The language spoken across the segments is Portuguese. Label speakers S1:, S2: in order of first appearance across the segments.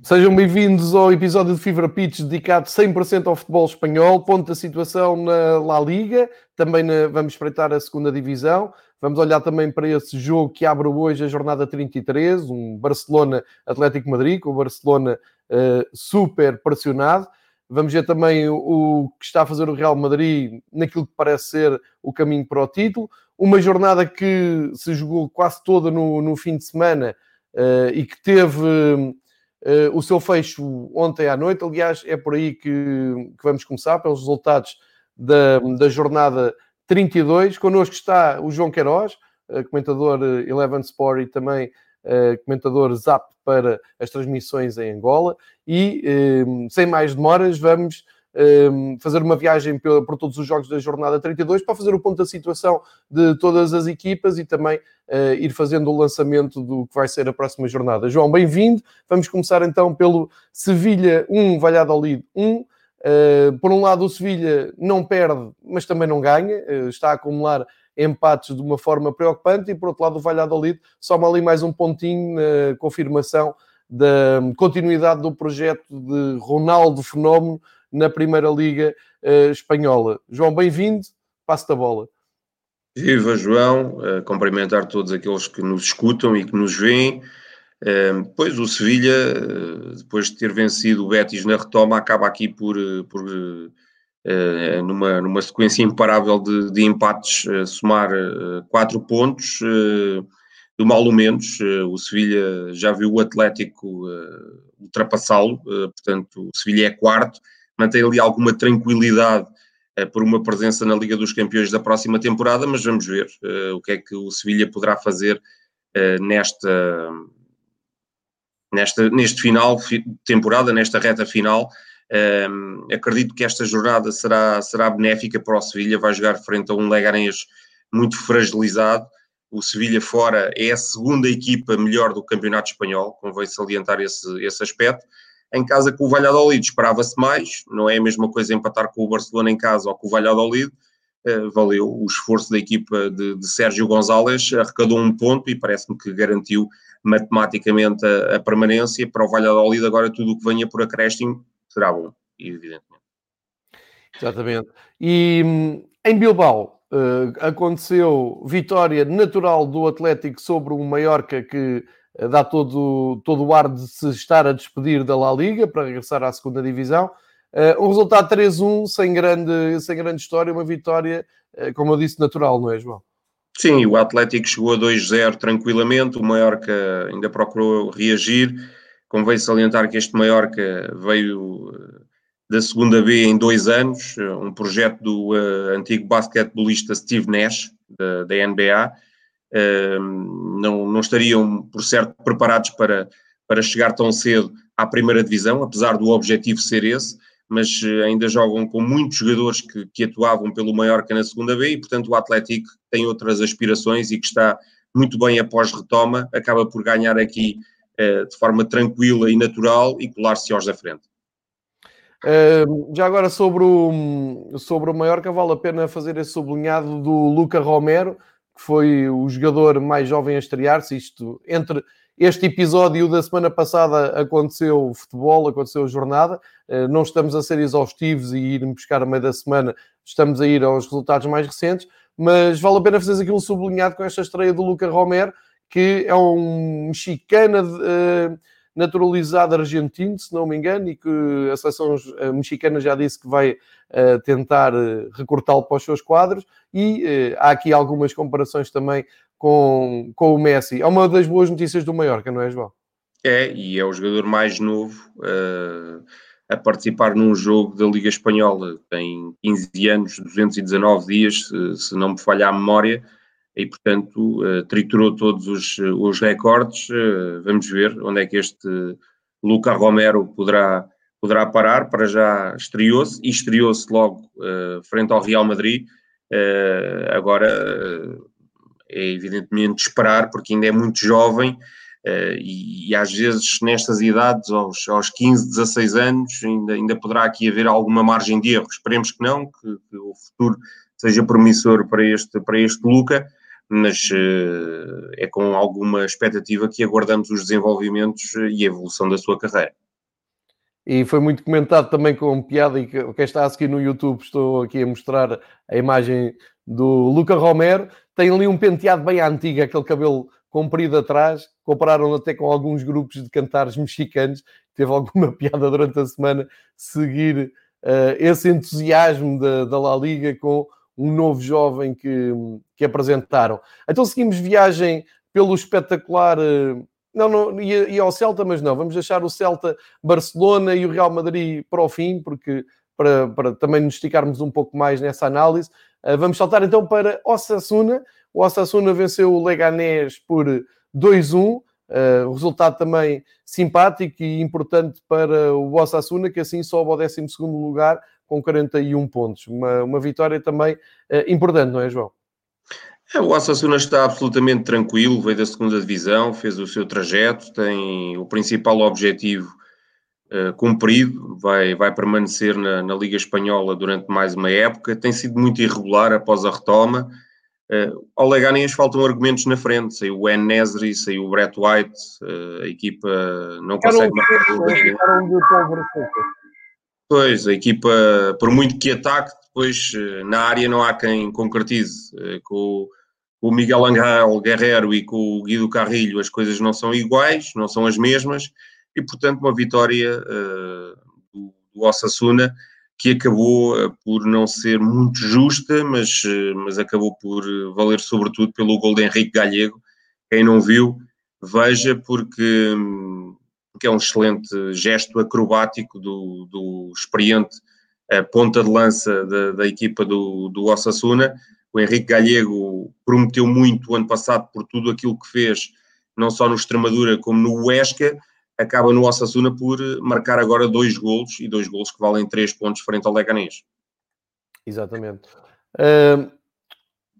S1: Sejam bem-vindos ao episódio de Fever Pitch dedicado 100% ao futebol espanhol. Ponto da situação na La Liga, também na, vamos espreitar a segunda divisão. Vamos olhar também para esse jogo que abre hoje a jornada 33, um Barcelona-Atlético Madrid, com o Barcelona uh, super pressionado. Vamos ver também o, que está a fazer o Real Madrid naquilo que parece ser o caminho para o título. Uma jornada que se jogou quase toda no, no fim de semana uh, e que teve uh, o seu fecho ontem à noite. Aliás, é por aí que, que vamos começar, pelos resultados da, da jornada 32. Connosco está o João Queiroz, uh, comentador Eleven Sport e também comentador Zap para as transmissões em Angola. E sem mais demoras, vamos fazer uma viagem por todos os jogos da jornada 32 para fazer o ponto da situação de todas as equipas e também uh, ir fazendo o lançamento do que vai ser a próxima jornada. João, bem-vindo. Vamos começar então pelo Sevilha 1, Valladolid 1. Uh, por um lado, o Sevilha não perde, mas também não ganha, uh, está a acumular empates de uma forma preocupante, e por outro lado, o Valladolid soma ali mais um pontinho na confirmação da continuidade do projeto de Ronaldo Fenómeno na Primeira Liga uh, Espanhola. João, bem-vindo, passo da bola.
S2: Viva João, uh, cumprimentar todos aqueles que nos escutam e que nos veem. Uh, pois o Sevilha, depois de ter vencido o Betis na retoma, acaba aqui por, por numa, numa sequência imparável de, de empates, somar quatro pontos, do mal ou menos. o Sevilha já viu o Atlético ultrapassá-lo, portanto, o Sevilha é quarto mantém ali alguma tranquilidade uh, por uma presença na Liga dos Campeões da próxima temporada, mas vamos ver uh, o que é que o Sevilha poderá fazer uh, nesta, nesta, neste final de temporada, nesta reta final. acredito que esta jornada será, será benéfica para o Sevilha, vai jogar frente a um Leganés muito fragilizado. O Sevilha fora é a segunda equipa melhor do campeonato espanhol, convém salientar esse, esse aspecto. Em casa com o Valladolid esperava-se mais, não é a mesma coisa empatar com o Barcelona em casa ou com o Valladolid. Uh, valeu o esforço da equipa de, de Sérgio Gonzalez, arrecadou um ponto e parece-me que garantiu matematicamente a, a, permanência. Para o Valladolid, agora tudo o que venha por acréscimo será bom, evidentemente.
S1: Exatamente. E hum, em Bilbao uh, aconteceu vitória natural do Atlético sobre o Mallorca que dá todo, todo o ar de se estar a despedir da La Liga para regressar à segunda divisão. Uh, um resultado 3-1, sem grande, sem grande história, uma vitória, uh, como eu disse, natural, não é, João?
S2: Sim, o Atlético chegou a 2-0 tranquilamente, o Mallorca ainda procurou reagir. Convém salientar que este Mallorca veio eh, da segunda B em dois anos, um projeto do uh, antigo basquetebolista Steve Nash, da, da NBA, não, não estariam, por certo, preparados para, para chegar tão cedo à primeira divisão, apesar do objetivo ser esse, mas eh, ainda jogam com muitos jogadores que, que atuavam pelo Mallorca na segunda B e, portanto, o Atlético tem outras aspirações e que está muito bem após retoma, acaba por ganhar aqui uh, de forma tranquila e natural e colar-se aos da frente.
S1: Uh, já agora sobre o, sobre o Mallorca, vale a pena fazer esse sublinhado do Luca Romero, que foi o jogador mais jovem a estrear-se. Isto entre este episódio da semana passada aconteceu futebol, aconteceu jornada. Eh, não estamos a ser exaustivos e ir buscar a meio da semana, estamos a ir aos resultados mais recentes, mas vale a pena fazer aquilo sublinhado com esta estreia do Luca Romero, que é um mexicana. De, uh, naturalizado argentino, se não me engano, e que a seleção mexicana já disse que vai uh, tentar uh, recortá-lo para os seus quadros, e uh, há aqui algumas comparações também com, com o Messi. É uma das boas notícias do Mallorca, não é, João?
S2: É, e é o jogador mais novo a participar num jogo da Liga Espanhola. Tem 15 anos, 219 dias, se, se não me falha a memória, e, portanto, uh, triturou todos os, os recordes. Uh, vamos ver onde é que este Luca Romero poderá, poderá parar. Para já estreou-se e estreou-se logo uh, frente ao Real Madrid. agora é evidentemente esperar, porque ainda é muito jovem. E, e, às vezes nestas idades, aos, aos 15, 16 anos, ainda, ainda poderá aqui haver alguma margem de erro. Esperemos que não, que, que o futuro seja promissor para este, para este Luca, mas uh, é com alguma expectativa que aguardamos os desenvolvimentos e a evolução da sua carreira.
S1: e foi muito comentado também com piada. E quem está a seguir no YouTube, estou aqui a mostrar a imagem do Luca Romero. Tem ali um penteado bem antigo, aquele cabelo comprido atrás. Compararam até com alguns grupos de cantares mexicanos. Teve alguma piada durante a semana seguir uh, esse entusiasmo da, da La Liga com um novo jovem que, que apresentaram. Então seguimos viagem pelo espetacular. Uh, não, não ia, ia ao Celta, mas não, vamos deixar o Celta, Barcelona e o Real Madrid para o fim, porque para, para também nos esticarmos um pouco mais nessa análise. Uh, vamos saltar então para Osasuna. O Osasuna venceu o Leganés por 2-1. Uh, resultado também simpático e importante para o Osasuna, que assim sobe ao 12 lugar com 41 pontos. Uma, uma vitória também uh, importante, não é, João?
S2: É, o Osasuna está absolutamente tranquilo, veio da segunda divisão, fez o seu trajeto, tem o principal objetivo uh, cumprido, vai, vai permanecer na, na Liga Espanhola durante mais uma época, tem sido muito irregular após a retoma, Uh, ao Leganés faltam argumentos na frente, saiu o Nesri, saiu o Brett White, uh, a equipa não consegue marcar Pois, a equipa, por muito que ataque, depois na área não há quem concretize. com, o Miguel Angel Guerrero e com o Guido Carrilho as coisas não são iguais, não são as mesmas, e portanto uma vitória do, do Osasuna que acabou eh, por não ser muito justa, mas, eh, mas acabou por valer sobretudo pelo gol de Henrique Galego. Quem não viu, veja, porque, porque é um excelente gesto acrobático do, do experiente ponta de lança da, da equipa do, do Osasuna. O Henrique Galego prometeu muito o ano passado por tudo aquilo que fez, não só no Extremadura como no Huesca, acaba no Osasuna por eh, marcar agora dois golos e dois golos que valem três pontos frente ao Leganés.
S1: Exatamente. Uh,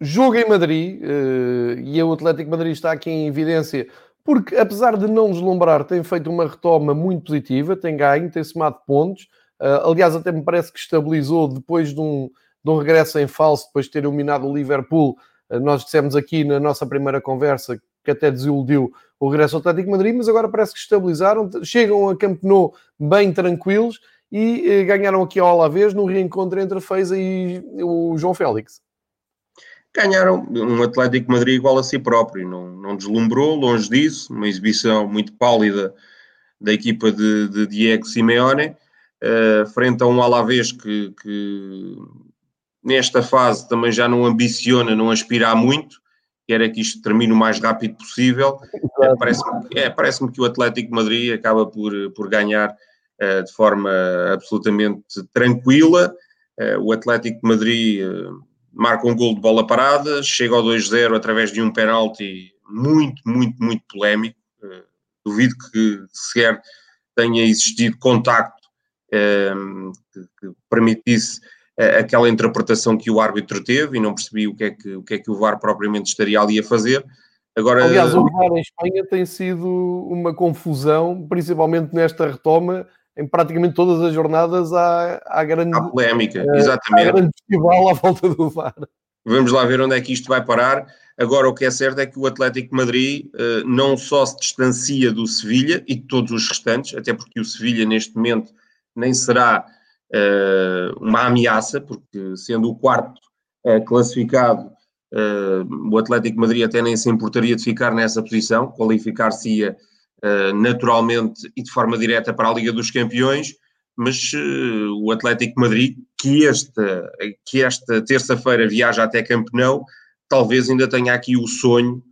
S1: jogo em Madrid uh, e o Atlético Madrid está aqui em evidência porque, apesar de não deslumbrar, tem feito uma retoma muito positiva, tem ganho, tem somado pontos. Uh, aliás, até me parece que estabilizou depois de um, de um regresso em falso, depois de ter eliminado o Liverpool. nós dissemos aqui na nossa primeira conversa que até desiludiu o regresso ao Atlético Madrid, mas agora parece que estabilizaram, chegam a Camp Nou bem tranquilos e eh, ganharam aqui ao Alavés no reencontro entre a e o João Félix.
S2: Ganharam um Atlético Madrid igual a si próprio, não, não deslumbrou, longe disso, uma exibição muito pálida da equipa de, de Diego Simeone, uh, frente a um Alavés que, que nesta fase também já não ambiciona, não aspira a muito, quer que isto termine o mais rápido possível. É, Parece-me é, parece que o Atlético de Madrid acaba por, por ganhar uh, de forma absolutamente tranquila. Uh, o Atlético de Madrid uh, marca um gol de bola parada, chega ao 2-0 através de um penalti muito, muito, muito polémico. duvido que sequer tenha existido contacto que, que permitisse aquela interpretação que o árbitro teve e não percebi o que é que o, que é que o VAR propriamente estaria ali a fazer.
S1: Agora, Aliás, o VAR em Espanha tem sido uma confusão, principalmente nesta retoma, em praticamente todas as jornadas há, há grande
S2: há polémica, uh, exatamente. Há
S1: grande festival à volta do VAR.
S2: Vamos lá ver onde é que isto vai parar. Agora, o que é certo é que o Atlético de Madrid uh, não só se distancia do Sevilha e de todos os restantes, até porque o Sevilha neste momento nem será uma ameaça, porque sendo o quarto uh, classificado, uh, o Atlético Madrid até nem se importaria de ficar nessa posição, qualificar-se-ia naturalmente e de forma direta para a Liga dos Campeões, mas o Atlético Madrid, que esta, que esta terça-feira viaja até Campeonato, talvez ainda tenha aqui o sonho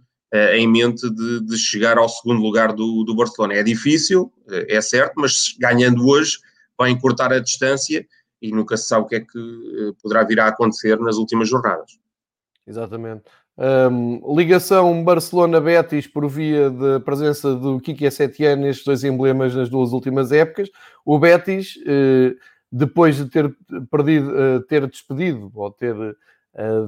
S2: em mente de, de, chegar ao segundo lugar do, do Barcelona. É difícil, é certo, mas ganhando hoje vai encurtar a distância e nunca se sabe o que é que eh, poderá vir a acontecer nas últimas jornadas.
S1: Exatamente. Um, ligação Barcelona-Betis por via da presença do Kiki Setien nestes dois emblemas nas duas últimas épocas. O Betis, eh, depois de ter perdido, eh, ter despedido ou ter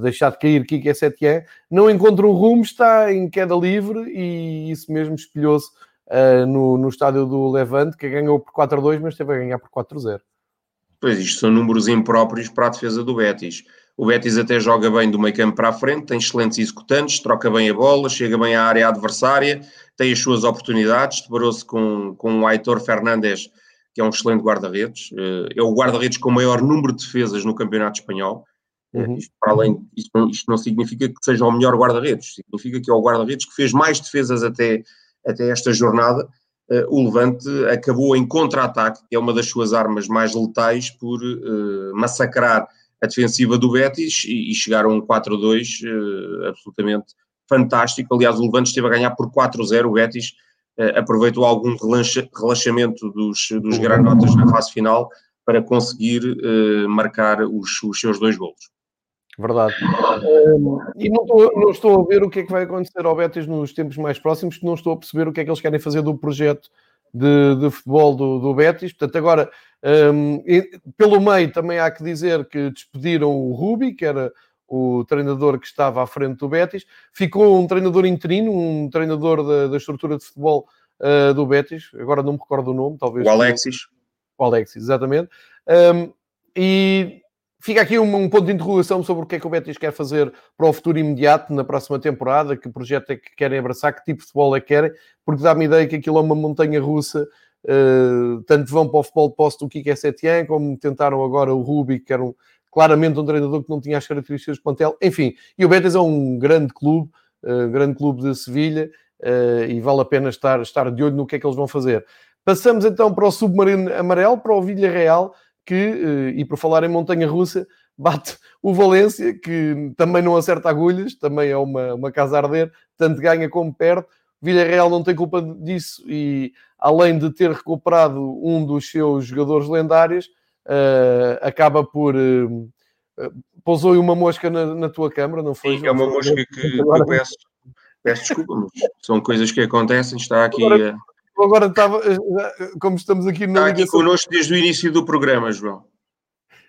S1: deixado cair Kiki Setien, não encontra um rumo, está em queda livre e isso mesmo espelhou-se uh, no, no estádio do Levante, que ganhou por 4-2, mas teve a ganhar por 4-0.
S2: Pois, isto são números impróprios para a defesa do Betis. O Betis até joga bem do meio campo para a frente, tem excelentes executantes, troca bem a bola, chega bem à área adversária, tem as suas oportunidades, deparou-se com, com o Aitor Fernandes, que é um excelente guarda-redes, é o guarda-redes com o maior número de defesas no campeonato espanhol. Uhum. Isto, para além, isto não, isto, não, significa que seja o melhor guarda-redes, significa que é o guarda-redes que fez mais defesas até, até esta jornada. Uh, o Levante acabou em contra-ataque, que é uma das suas armas mais letais, por uh, massacrar a defensiva do Betis e, chegar a um 4-2 uh, absolutamente fantástico. Aliás, o Levante esteve a ganhar por 4-0, o Betis aproveitou algum relaxa, relaxamento dos, dos uhum. granotas na fase final para conseguir marcar os, os seus dois golos.
S1: Verdade. Um, e não estou, não estou, a ver o que é que vai acontecer ao Betis nos tempos mais próximos, que não estou a perceber o que é que eles querem fazer do projeto de, de futebol do, do, Betis. Portanto, agora, um, pelo meio, também há que dizer que despediram o Rubi, que era o treinador que estava à frente do Betis. Ficou um treinador interino, um treinador da, da estrutura de futebol uh, do Betis. Agora não me recordo o nome, talvez.
S2: O Alexis.
S1: O Alexis, exatamente. Um, e Fica aqui um, um, ponto de interrogação sobre o que é que o Betis quer fazer para o futuro imediato, na próxima temporada, que projeto é que querem abraçar, que tipo de futebol é que querem, porque dá-me ideia que aquilo é uma montanha russa, uh, tanto vão para o futebol de posse do Kike Setien, como tentaram agora o Rubi, que era um, claramente um treinador que não tinha as características do plantel, enfim, e o Betis é um grande clube, uh, grande clube de Sevilha, uh, e vale a pena estar, estar de olho no que é que eles vão fazer. Passamos então para o Submarino Amarelo, para o Villarreal, Real que, eh, e por falar em montanha russa, bate o Valência, que também não acerta agulhas, também é uma, uma casa a arder, tanto ganha como perde. Villarreal não tem culpa disso e, além de ter recuperado um dos seus jogadores lendários, uh, acaba por. Uh, pousou uma mosca na, na, tua câmara, não foi?
S2: Sim, é uma mosca que, que eu peço, peço desculpa, mas são coisas que acontecem. Está aqui. Agora,
S1: agora estava, eh, como estamos aqui
S2: na Está aqui ligação... connosco desde o início do programa, João.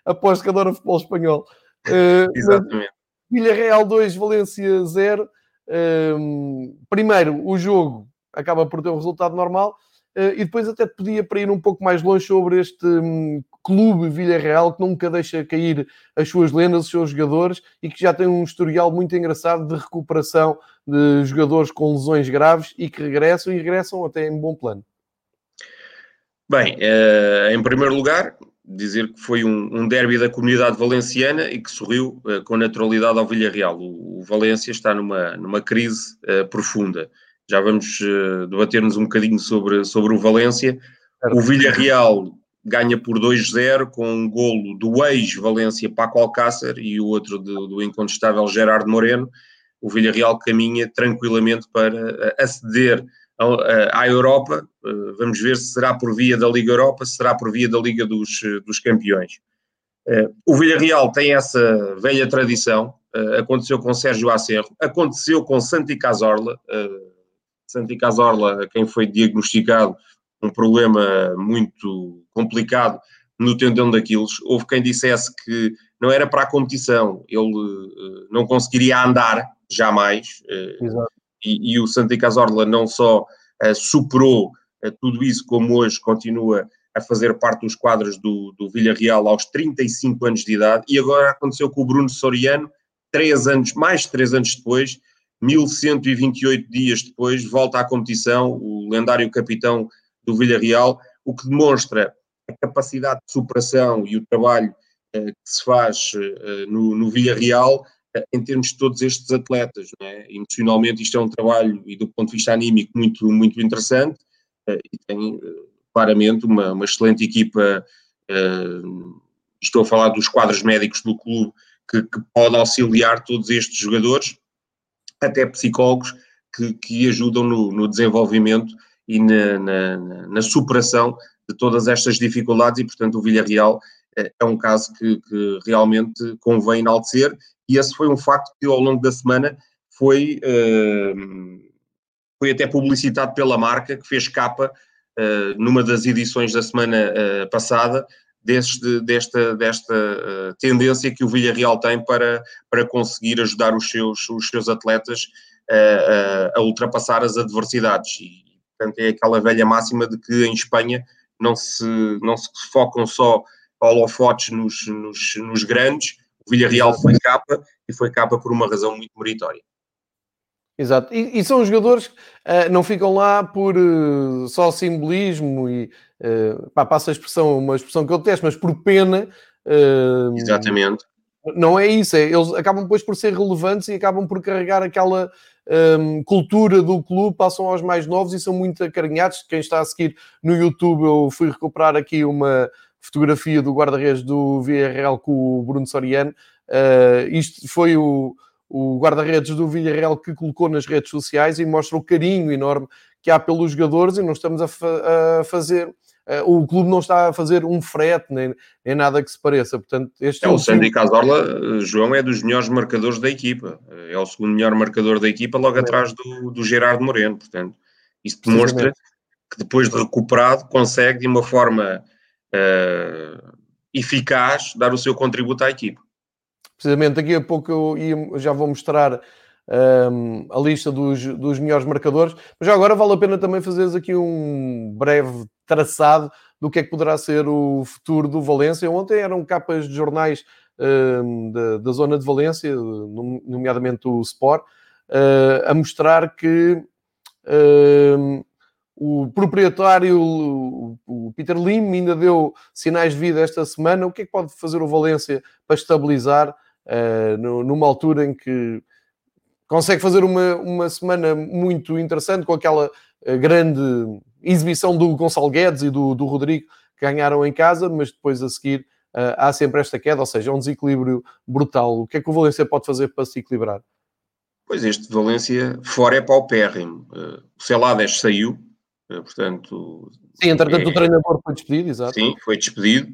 S1: Após que adora futebol espanhol. Uh,
S2: Exatamente.
S1: Villarreal 2, Valência 0. Uh, ehm, primeiro, o jogo acaba por ter um resultado normal. Uh, e depois até podia para ir um pouco mais longe sobre este um, clube Villarreal que nunca deixa cair as suas lendas, os seus jogadores e que já tem um historial muito engraçado de recuperação de jogadores com lesões graves e que regressam e regressam até em bom plano.
S2: Bem, uh, em primeiro lugar, dizer que foi um, um derby da comunidade valenciana e que sorriu uh, com naturalidade ao Villarreal. O, o Valência está numa, numa crise uh, profunda. Já vamos debater-nos um bocadinho sobre, sobre o Valência. O Villarreal ganha por 2-0 com um golo do ex-Valência Paco Alcácer e o outro do, do incontestável Gerardo Moreno o Villarreal caminha tranquilamente para eh, aceder à Europa. Eh, vamos ver se será por via da Liga Europa, se será por via da Liga dos, eh, dos Campeões. O Villarreal tem essa velha tradição, aconteceu com Sérgio Acerro, aconteceu com Santi Cazorla, Santi Cazorla, quem foi diagnosticado um problema muito complicado no tendão daqueles. Houve quem dissesse que não era para a competição, ele não conseguiria andar jamais. Eh, e, e, o Santa Cazorla não só uh, superou tudo isso, como hoje continua a fazer parte dos quadros do, do Villarreal aos 35 anos de idade, e agora aconteceu com o Bruno Soriano, três anos, mais de três anos depois, 1128 dias depois, volta à competição, o lendário capitão do Villarreal, o que demonstra a capacidade de superação e o trabalho uh, que se faz uh, no, no Villarreal, em termos de todos estes atletas. É? Emocionalmente, isto é um trabalho, e do ponto de vista anímico, muito, muito interessante, eh, e tem eh, claramente uma, uma excelente equipa. Eh, estou a falar dos quadros médicos do clube que, que pode auxiliar todos estes jogadores, até psicólogos que, que ajudam no, no desenvolvimento e na, na, na, superação de todas estas dificuldades, e portanto o Villarreal é um caso que, que realmente convém enaltecer e esse foi um facto que ao longo da semana foi, uh, foi até publicitado pela marca, que fez capa uh, numa das edições da semana passada, deste, desta, desta tendência que o Villarreal tem para, para conseguir ajudar os seus, os seus atletas a ultrapassar as adversidades. E, portanto, é aquela velha máxima de que em Espanha não se, não se focam só holofotes nos, nos, nos grandes, o Villarreal foi capa e foi capa por uma razão muito meritória.
S1: Exato. E, e são jogadores que uh, não ficam lá por uh, só simbolismo e uh, pá, passa a expressão, uma expressão que eu detesto, mas por pena.
S2: Exatamente.
S1: Não é isso, é, eles acabam depois por ser relevantes e acabam por carregar aquela um, cultura do clube, passam aos mais novos e são muito acarinhados. Quem está a seguir no YouTube, eu fui recuperar aqui uma fotografia do guarda-redes do Villarreal com o Bruno Soriano. isto foi o, o guarda-redes do Villarreal que colocou nas redes sociais e mostra o carinho enorme que há pelos jogadores e não estamos a, fa a fazer uh, o clube não está a fazer um frete nem, nem nada que se pareça. Portanto,
S2: este é, o Sandy Cazorla, João, é dos melhores marcadores da equipa. É o segundo melhor marcador da equipa, logo é. atrás do, do Gerardo Moreno. Portanto, isso demonstra que depois de recuperado consegue de uma forma uh, eficaz dar o seu contributo à equipa
S1: precisamente daqui a pouco eu já vou mostrar um, a lista dos, dos melhores marcadores, mas já agora vale a pena também fazeres aqui um breve traçado do que é que poderá ser o futuro do Valência. Ontem eram capas de jornais um, da, da, zona de Valência, nomeadamente o Sport, uh, a mostrar que um, o proprietário, o Peter Lim, ainda deu sinais de vida esta semana. O que é que pode fazer o Valência para estabilizar uh, numa altura em que consegue fazer uma, uma semana muito interessante com aquela uh, grande exibição do Gonçalo Guedes e do, do Rodrigo que ganharam em casa, mas depois a seguir uh, há sempre esta queda, ou seja, é um desequilíbrio brutal. O que é que o Valência pode fazer para se equilibrar?
S2: Pois este Valência fora é paupérrimo. Uh, o Celades saiu, uh, portanto...
S1: Sim, entretanto é, o treinador foi despedido, exato.
S2: Sim, foi despedido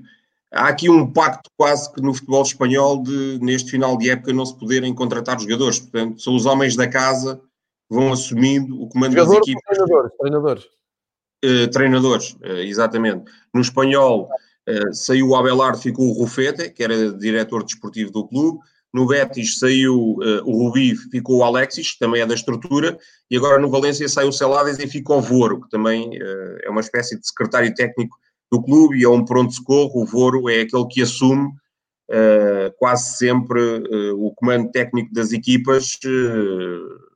S2: há aqui um pacto quase que no futebol espanhol de, neste final de época, não se poderem contratar jogadores. Portanto, são os homens da casa que vão assumindo o comando das equipas.
S1: Treinadores, treinadores.
S2: Uh, treinadores, uh, exatamente. No espanhol uh, saiu o Abelardo, ficou o Rufete, que era diretor desportivo do clube. No Betis saiu o Rubi, ficou o Alexis, que também é da estrutura. E agora no Valência saiu o Celades e ficou o Voro, que também é uma espécie de secretário técnico do clube e é um pronto-socorro. O Voro é aquele que assume uh, quase sempre uh, o comando técnico das equipas uh,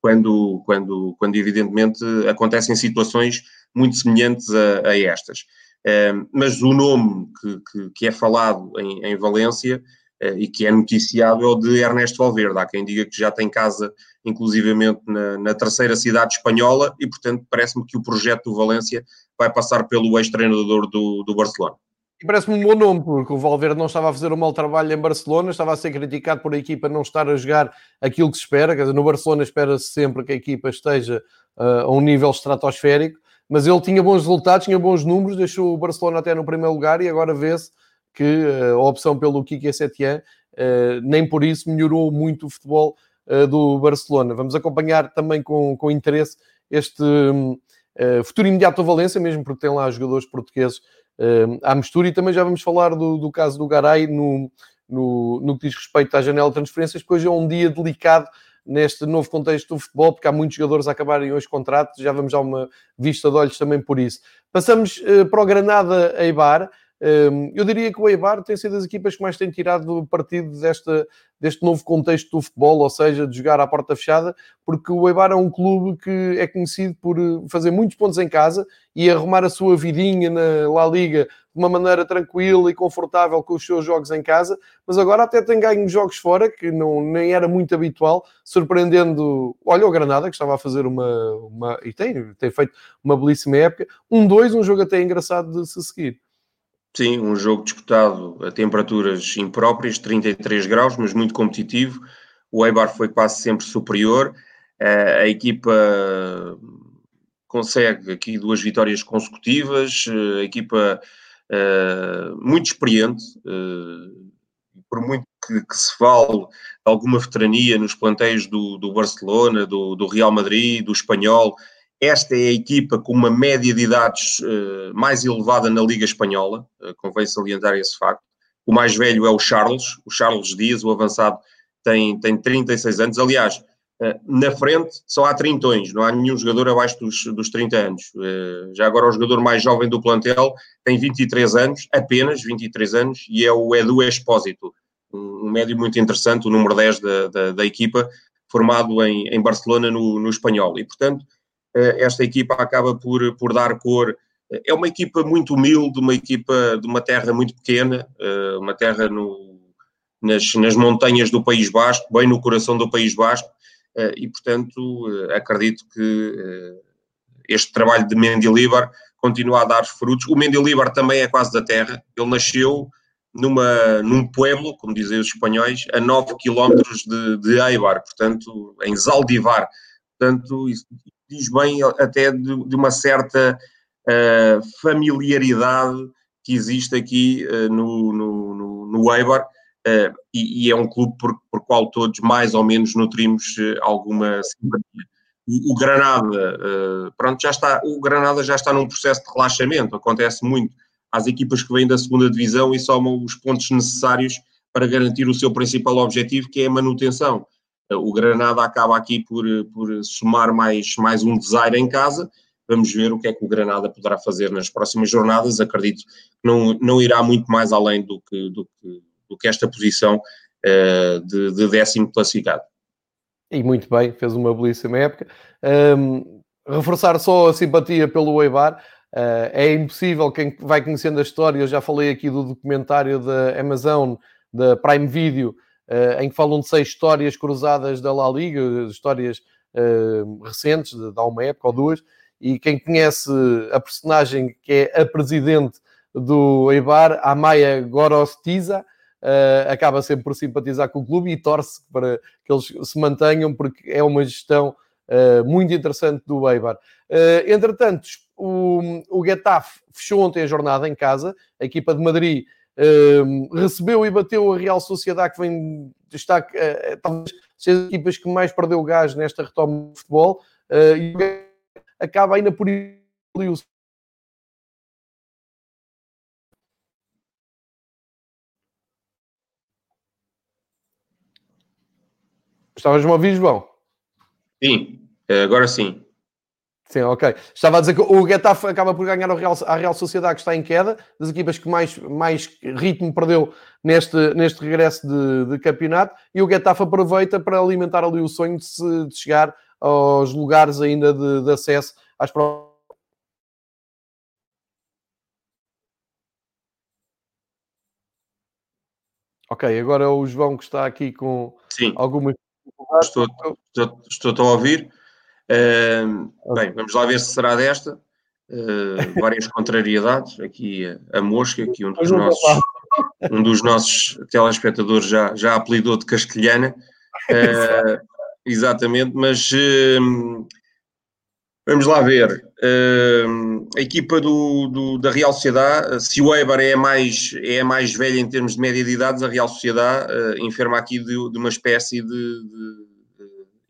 S2: quando, quando, quando, evidentemente, acontecem situações muito semelhantes a, a estas. mas o nome que, que, que é falado em, em Valência e que é noticiado é o de Ernesto Valverde. Há quem diga que já tem casa, inclusivamente, na, na terceira cidade espanhola e, portanto, parece-me que o projeto do Valência vai passar pelo ex-treinador do, do Barcelona.
S1: E parece-me um bom nome, porque o Valverde não estava a fazer um mau trabalho em Barcelona, estava a ser criticado por a equipa não estar a jogar aquilo que se espera. Quer dizer, no Barcelona espera-se sempre que a equipa esteja uh, a um nível estratosférico, mas ele tinha bons resultados, tinha bons números, deixou o Barcelona até no primeiro lugar e agora vê-se que uh, a opção pelo Kiki Setien uh, nem por isso melhorou muito o futebol do Barcelona. Vamos acompanhar também com, com interesse este. Um, Uh, futuro imediato do Valência, mesmo porque tem lá jogadores portugueses à mistura, e também já vamos falar do, do caso do Garay no, no, no, que diz respeito à janela de transferências, que hoje é um dia delicado neste novo contexto do futebol, porque há muitos jogadores a acabarem hoje contratos, já vamos dar uma vista de olhos também por isso. Passamos para o Granada Eibar, eu diria que o Eibar tem sido das equipas que mais têm tirado partido desta, deste novo contexto do futebol, ou seja, de jogar à porta fechada, porque o Eibar é um clube que é conhecido por eh, fazer muitos pontos em casa e arrumar a sua vidinha na La Liga de uma maneira tranquila e confortável com os seus jogos em casa, mas agora até tem ganho jogos fora, que não, nem era muito habitual, surpreendendo, olha o Granada, que estava a fazer uma, uma e tem, tem feito uma belíssima época, um dois, um jogo até engraçado de se seguir.
S2: Sim, um jogo disputado a temperaturas impróprias, 33 graus, mas muito competitivo. O Eibar foi quase sempre superior. Eh, a equipa consegue aqui duas vitórias consecutivas. Eh, a equipa uh, muito experiente, uh, por muito que, se fale alguma veterania nos planteios do, do Barcelona, do, do Real Madrid, do Espanhol, esta é a equipa com uma média de idades uh, mais elevada na Liga Espanhola, uh, convém salientar esse facto. O mais velho é o Charles, o Charles Dias, o avançado, tem, tem 36 anos. Aliás, uh, na frente só há trintões, não há nenhum jogador abaixo dos, dos 30 anos. Já agora o jogador mais jovem do plantel tem 23 anos, apenas 23 anos, e é o Edu Expósito, um, um médio muito interessante, o número 10 da, da, da equipa, formado em, em Barcelona, no, no espanhol. E, portanto, esta equipa acaba por, por dar cor. É uma equipa muito humilde, uma equipa de uma terra muito pequena, uma terra no, nas, nas montanhas do País Basco, bem no coração do País Basco, e, portanto, acredito que este trabalho de Mendilibar continua a dar frutos. O Mendilibar também é quase da terra, ele nasceu numa, num pueblo, como dizem os espanhóis, a 9 quilómetros de, de Eibar, portanto, em Zaldivar. Portanto, isso diz bem até de, de uma certa uh, familiaridade que existe aqui uh, no, no, no, no Eibar, uh, e, e, é um clube por, por qual todos mais ou menos nutrimos alguma simpatia. O, o Granada, pronto, já está, o Granada já está num processo de relaxamento, acontece muito às equipas que vêm da segunda divisão e somam os pontos necessários para garantir o seu principal objetivo, que é a manutenção. O Granada acaba aqui por, por somar mais, mais um desaire em casa. Vamos ver o que é que o Granada poderá fazer nas próximas jornadas. Acredito que não, não irá muito mais além do que, do que, do que esta posição uh, de, de, décimo classificado.
S1: E muito bem, fez uma belíssima época. Um, reforçar só a simpatia pelo Eibar. Uh, é impossível, quem vai conhecendo a história, eu já falei aqui do documentário da Amazon, da Prime Video, em que falam de seis histórias cruzadas da La Liga, histórias uh, recentes, de, de há uma época ou duas, e quem conhece a personagem que é a presidente do Eibar, Amaya Gorostiza, acaba sempre por simpatizar com o clube e torce para que eles se mantenham, porque é uma gestão muito interessante do Eibar. entretanto, o, o Getafe fechou ontem a jornada em casa, a equipa de Madrid recebeu e bateu a Real Sociedade, que vem está uh, talvez seja as equipas que mais perdeu gás nesta retoma de futebol, uh, e acaba ainda por ir Estavas-me a ouvir, João?
S2: Sim, agora sim.
S1: Sim, ok. Estava a dizer que o Getafe acaba por ganhar a Real, a Real Sociedade, que está em queda, das equipas que mais, mais ritmo perdeu neste, neste regresso de, de campeonato, e o Getafe aproveita para alimentar ali o sonho de, se, de chegar aos lugares ainda de, de acesso às provas. Ok, agora é o João que está aqui com
S2: Sim. alguma. Estou, estou, estou a ouvir. Uh, bem, vamos lá ver se será desta. Uh, várias contrariedades. Aqui a, a Mosca, que um dos nossos, um dos nossos telespectadores já, já apelidou de castelhana. Uh, exatamente, mas uh, vamos lá ver. a equipa do, do, da Real Sociedade, se o Eibar é a, mais, é a mais velha em termos de média de idades, a Real Sociedade enferma aqui de, de uma espécie de, de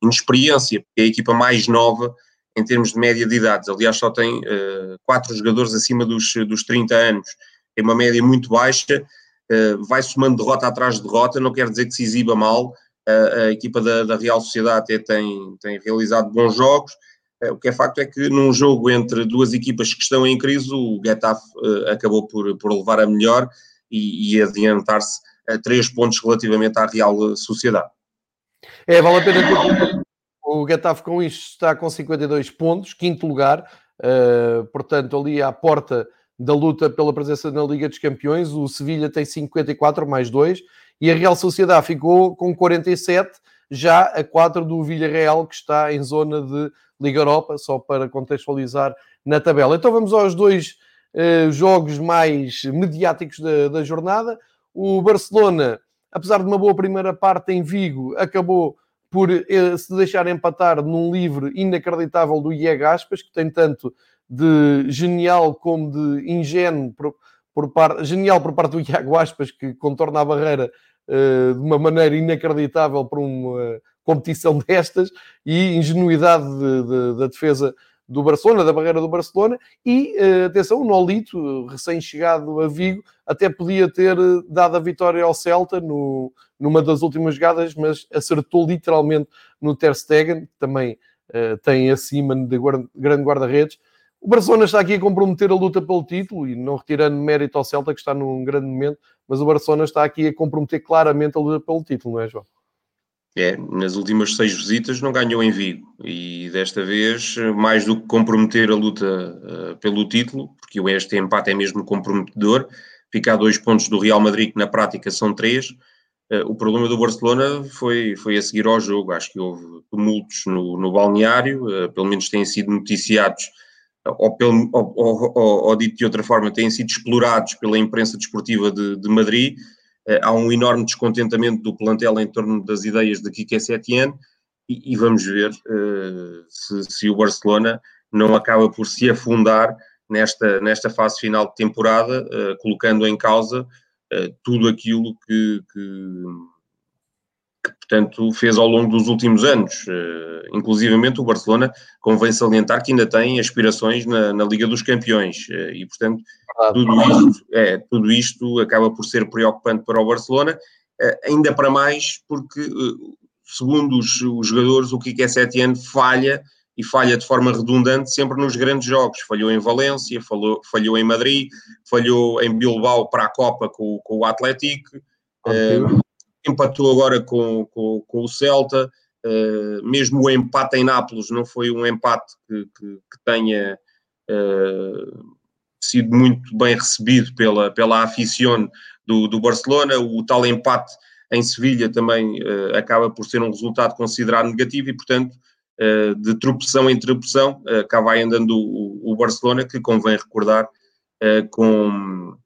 S2: inexperiência, porque é a equipa mais nova em termos de média de idades. Aliás, só tem uh, quatro jogadores acima dos, dos 30 anos. Tem uma média muito baixa, uh, vai somando derrota atrás de derrota, não quer dizer que se exiba mal. Uh, a equipa da, da, Real Sociedade até tem, tem realizado bons jogos. o que é facto é que num jogo entre duas equipas que estão em crise, o Getafe acabou por, por levar a melhor e, e adiantar-se a três pontos relativamente à Real Sociedade.
S1: É, vale a pena dizer o Getafe com isto está com 52 pontos, quinto lugar, uh, portanto, ali à porta da luta pela presença na Liga dos Campeões. O Sevilha tem 54 mais 2 e a Real Sociedade ficou com 47, já a 4 do Villarreal, que está em zona de Liga Europa, só para contextualizar na tabela. Então vamos aos dois uh, jogos mais mediáticos da, da jornada. O Barcelona apesar de uma boa primeira parte em Vigo, acabou por eh, se deixar empatar num livre inacreditável do Ieg Aspas, que tem tanto de genial como de ingênuo por, por par, genial por parte do Iago Aspas, que contorna a barreira uh, de uma maneira inacreditável para uma competição destas, e ingenuidade da de, de, defesa do Barcelona, da barreira do Barcelona, e uh, atenção, o Nolito, recém-chegado a Vigo, até podia ter eh, dado a vitória ao Celta no, numa das últimas jogadas, mas acertou literalmente no Ter Stegen, que também uh, tem acima de guarda, grande guarda-redes. O Barcelona está aqui a comprometer a luta pelo título e não retirando mérito ao Celta, que está num grande momento, mas o Barcelona está aqui a comprometer claramente a luta pelo título, não é, João?
S2: É, nas últimas seis visitas não ganhou em Vigo e desta vez, mais do que comprometer a luta uh, pelo título, porque este empate é mesmo comprometedor, fica a dois pontos do Real Madrid, que na prática são três. Uh, o problema do Barcelona foi, foi a seguir ao jogo. Acho que houve tumultos no, no balneário, uh, pelo menos têm sido noticiados, ou, pelo, ou, ou, ou, dito de outra forma, têm sido explorados pela imprensa desportiva de, de Madrid há um enorme descontentamento do plantel em torno das ideias de Kike Setien e, e vamos ver uh, se, se, o Barcelona não acaba por se afundar nesta, nesta fase final de temporada, uh, colocando em causa tudo aquilo que, que, que, portanto, fez ao longo dos últimos anos. Uh, inclusivamente o Barcelona convém salientar que ainda tem aspirações na, na Liga dos Campeões e, portanto, tudo isto, é, tudo isto acaba por ser preocupante para o Barcelona, eh, ainda para mais porque, eh, segundo os, os jogadores, o Kike Setien falha e falha de forma redundante sempre nos grandes jogos. Falhou em Valência, falhou, falhou em Madrid, falhou em Bilbao para a Copa com, com o Atlético, uh, empatou agora com, com, com o Celta. Uh, mesmo o empate em Nápoles não foi um empate que, que, que tenha uh, sido muito bem recebido pela, pela aficione do, do Barcelona. O tal empate em Sevilha também uh, acaba por ser um resultado considerado negativo e, portanto, uh, de tropeção em tropeção, uh, cá vai andando o, o Barcelona, que convém recordar, uh, com,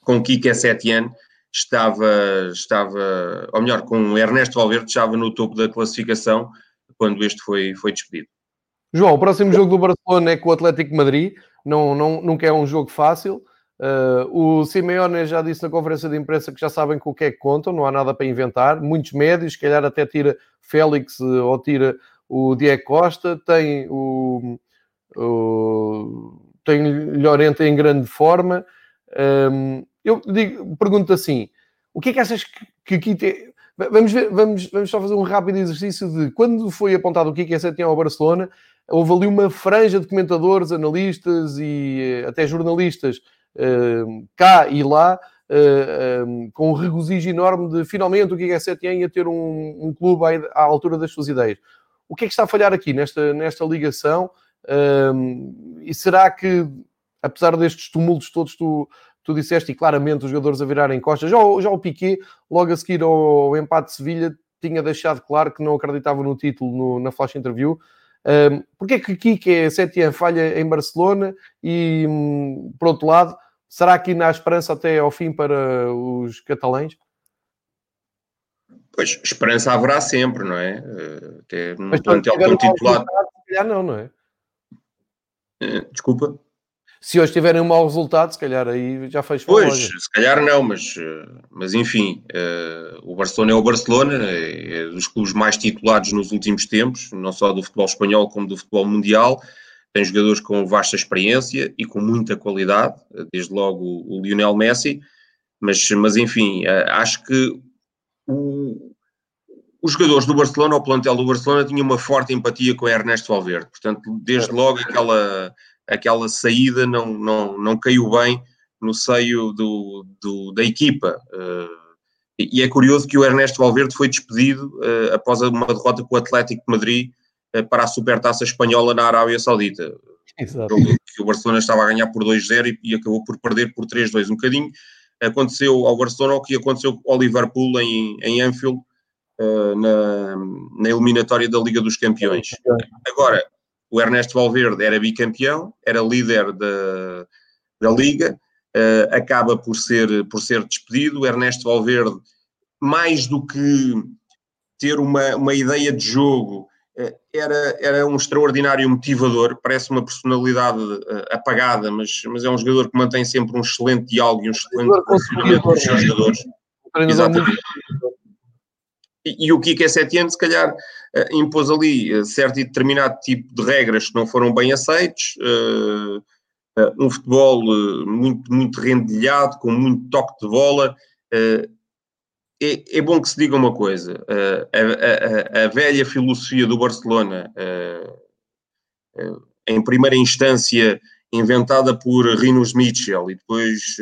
S2: com Kike Setien, estava, estava, ou melhor, com Ernesto Valverde, estava no topo da classificação quando este foi, foi despedido.
S1: João, o próximo jogo do Barcelona é com o Atlético Madrid não, não, nunca é um jogo fácil. Uh, o Simeone já disse na conferência de imprensa que já sabem com o que é que contam, não há nada para inventar. Muitos médios, se calhar até tira Félix uh, ou tira o Diego Costa, tem o, o tem Llorente em grande forma. Um, eu digo, pergunto assim: o que é que achas que aqui tem. Vamos, ver, vamos, vamos só fazer um rápido exercício de quando foi apontado o que é que tinha ao Barcelona, houve ali uma franja de comentadores, analistas e eh, até jornalistas uh, cá e lá, um, com um regozijo enorme de finalmente o que é ter um, um clube à, altura das suas ideias. O que é que está a falhar aqui nesta, nesta ligação? E será que, apesar destes tumultos todos, tu, tu disseste, e claramente os jogadores a virarem costas, já, já o Piquet, logo a seguir ao empate de Sevilha, tinha deixado claro que não acreditava no título no, na flash interview, um, Porquê é que Kike é Setien falha em Barcelona e, hum, por outro lado, será que na esperança até ao fim para os catalães?
S2: Pois, esperança haverá sempre, não é? Eh, até no plantel tão titulado.
S1: Se calhar não, não é?
S2: Eh, desculpa?
S1: Se hoje tiverem um mau resultado, se calhar aí já fez
S2: Pois, se calhar não, mas, mas enfim, uh, o Barcelona é o Barcelona, é, é dos clubes mais titulados nos últimos tempos, não só do futebol espanhol como do futebol mundial. Tem jogadores com vasta experiência e com muita qualidade, desde logo o, o Lionel Messi, mas, mas enfim, uh, acho que o, os jogadores do Barcelona, o plantel do Barcelona, tinha uma forte empatia com Ernesto Valverde, portanto, desde logo aquela aquela saída não, não, não caiu bem no seio do, do da equipa. Uh, e é curioso que o Ernesto Valverde foi despedido uh, após uma derrota com o Atlético de Madrid uh, para a Supertaça Espanhola na Arábia Saudita. Exato. Que o Barcelona estava a ganhar por 2-0 e, e, acabou por perder por 3-2. Um bocadinho aconteceu ao Barcelona o que aconteceu ao Liverpool em, em Anfield na, na eliminatória da Liga dos Campeões. Agora, o Ernesto Valverde era bicampeão, era líder da, da Liga, uh, acaba por ser, por ser despedido. O Ernesto Valverde, mais do que ter uma, uma ideia de jogo, uh, era, era um extraordinário motivador, parece uma personalidade uh, apagada, mas, mas é um jogador que mantém sempre um excelente diálogo e um excelente relacionamento com os seus jogadores. Exatamente. E, e o Kike Setien, se calhar, uh, impôs ali uh, certo e determinado tipo de regras que não foram bem aceites, uh, um futebol muito, muito rendilhado, com muito toque de bola. É, é, bom que se diga uma coisa: a, a, a, velha filosofia do Barcelona, em primeira instância inventada por Rinos Mitchell e depois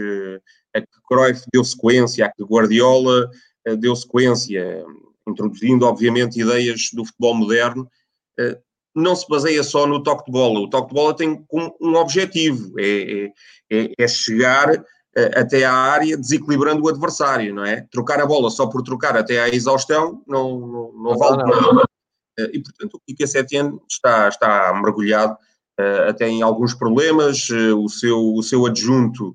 S2: a que Cruyff deu sequência, a que Guardiola deu sequência, introduzindo, obviamente, ideias do futebol moderno, não se baseia só no toque de bola. O toque de bola tem como um objetivo, é, é, é chegar até à área desequilibrando o adversário, não é? Trocar a bola só por trocar até à exaustão não, não, não vale nada. E, portanto, o Kika Setien está, está mergulhado até em alguns problemas. O seu, o seu adjunto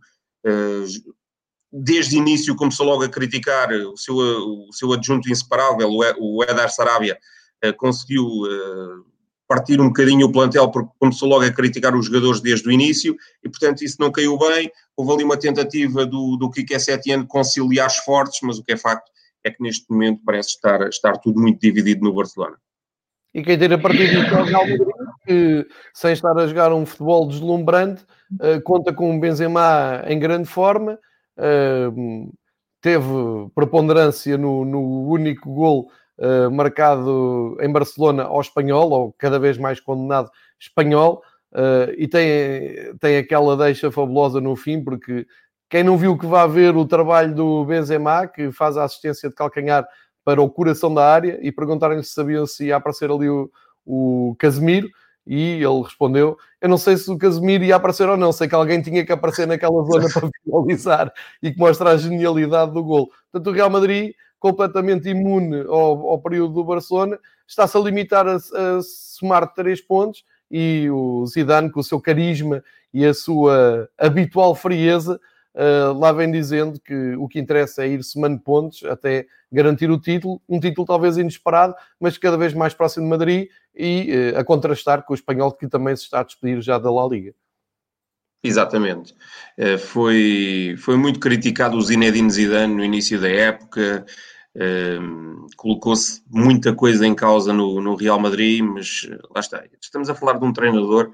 S2: desde o início começou logo a criticar o seu, o seu adjunto inseparável, o Eder Sarabia, eh, conseguiu eh, partir um bocadinho o plantel porque começou logo a criticar os jogadores desde o início e, portanto, isso não caiu bem. Houve ali uma tentativa do, do Kike Setien conciliar esforços, mas o que é facto é que neste momento parece estar, estar tudo muito dividido no Barcelona.
S1: E quem ter a partir de Real Madrid, que sem estar a jogar um futebol deslumbrante, eh, conta com um Benzema em grande forma, teve preponderância no, no único gol uh, marcado em Barcelona ao espanhol, ou cada vez mais condenado espanhol, uh, e tem, tem aquela deixa fabulosa no fim, porque quem não viu que vá ver o trabalho do Benzema, que faz a assistência de calcanhar para o coração da área, e perguntaram-lhe se sabiam se ia aparecer ali o, o Casemiro, e ele respondeu: Eu não sei se o Casemiro ia aparecer ou não, sei que alguém tinha que aparecer naquela zona para finalizar e que mostra a genialidade do gol. Portanto, o Real Madrid, completamente imune ao, ao período do Barcelona, está-se a limitar a, a somar três pontos e o Zidane, com o seu carisma e a sua habitual frieza, uh, lá vem dizendo que o que interessa é ir somando pontos até garantir o título, um título talvez inesperado, mas cada vez mais próximo de Madrid e uh, a contrastar com o espanhol que também se está a despedir já da La Liga.
S2: Exatamente. Uh, foi, foi muito criticado o Zinedine Zidane no início da época, colocou-se muita coisa em causa no, no, Real Madrid, mas lá está. Estamos a falar de um treinador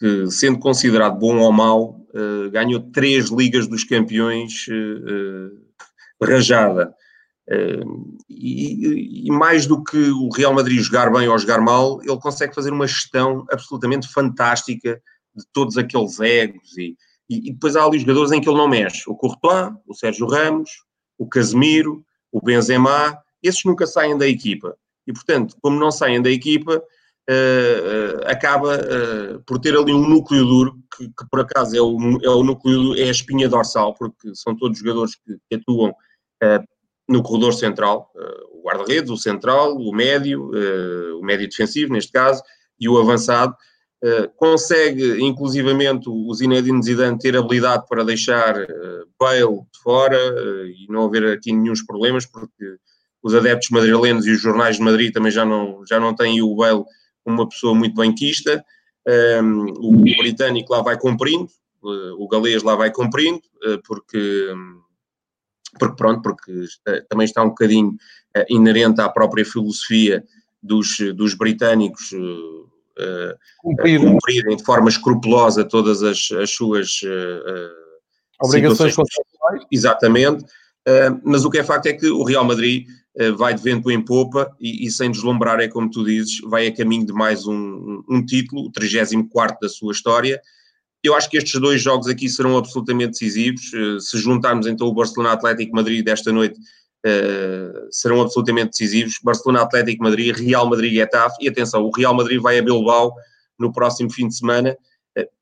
S2: que, sendo considerado bom ou mau, uh, ganhou três Ligas dos Campeões uh, rajada. E, e, mais do que o Real Madrid jogar bem ou jogar mal, ele consegue fazer uma gestão absolutamente fantástica de todos aqueles egos. E, e, depois há ali jogadores em que ele não mexe: o Courtois, o Sérgio Ramos, o Casemiro, o Benzema, esses nunca saem da equipa. E portanto, como não saem da equipa, acaba uh, por ter ali um núcleo duro, que, que, por acaso é o, é o núcleo, é a espinha dorsal, porque são todos jogadores que, que atuam no corredor central, o guarda-redes, o central, o médio, o médio defensivo, neste caso, e o avançado. Consegue, inclusivamente, o Zinedine Zidane ter habilidade para deixar Bale de fora e não haver aqui nenhum problemas, porque os adeptos madrilenos e os jornais de Madrid também já não, já não têm o Bale uma pessoa muito benquista, um, o britânico lá vai cumprindo, o galês lá vai cumprindo, eh, porque, porque pronto, porque também está um bocadinho eh, inerente à própria filosofia dos, dos britânicos uh, cumprirem de forma escrupulosa todas as, as suas
S1: obrigações
S2: contratuais. Exatamente. Mas o que é facto é que o Real Madrid vai de vento em popa e, e, sem deslumbrar, é como tu dizes, vai a caminho de mais um, um, título, o 34 da sua história. Eu acho que estes dois jogos aqui serão absolutamente decisivos. Uh, se juntarmos então o Barcelona Atlético Madrid desta noite, serão absolutamente decisivos. Barcelona Atlético Madrid, Real Madrid e Getafe. E atenção, o Real Madrid vai a Bilbao no próximo fim de semana eh,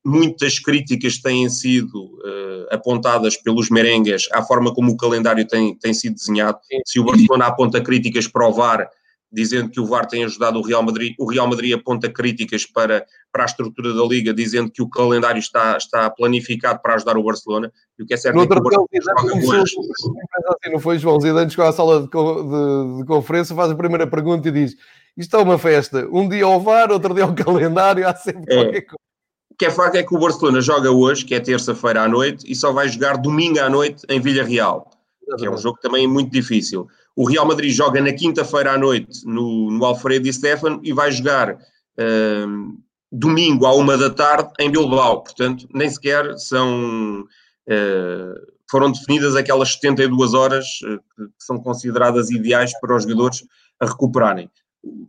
S2: muitas críticas têm sido uh, apontadas pelos merengues à forma como o calendário tem, tem sido desenhado. Se o Barcelona aponta críticas para o VAR, dizendo que o VAR tem ajudado o Real Madrid, o Real Madrid aponta críticas para, para a estrutura da Liga, dizendo que o calendário está, está planificado para ajudar o Barcelona. E o que é certo no é que o Barcelona
S1: joga. Assim, não foi, João? Zidane chegou à sala de, de, de conferência, faz a primeira pergunta e diz isto é uma festa. Um dia ao VAR, outro dia ao calendário, há sempre é. qualquer coisa
S2: que é facto é que o Barcelona joga hoje, que é terça-feira à noite, e só vai jogar domingo à noite em Villarreal, que é um jogo também muito difícil. O Real Madrid joga na quinta-feira à noite no, no Alfredo e Stefano e vai jogar uh, domingo à uma da tarde em Bilbao. Portanto, nem sequer são. Uh, foram definidas aquelas 72 horas uh, que são consideradas ideais para os jogadores a recuperarem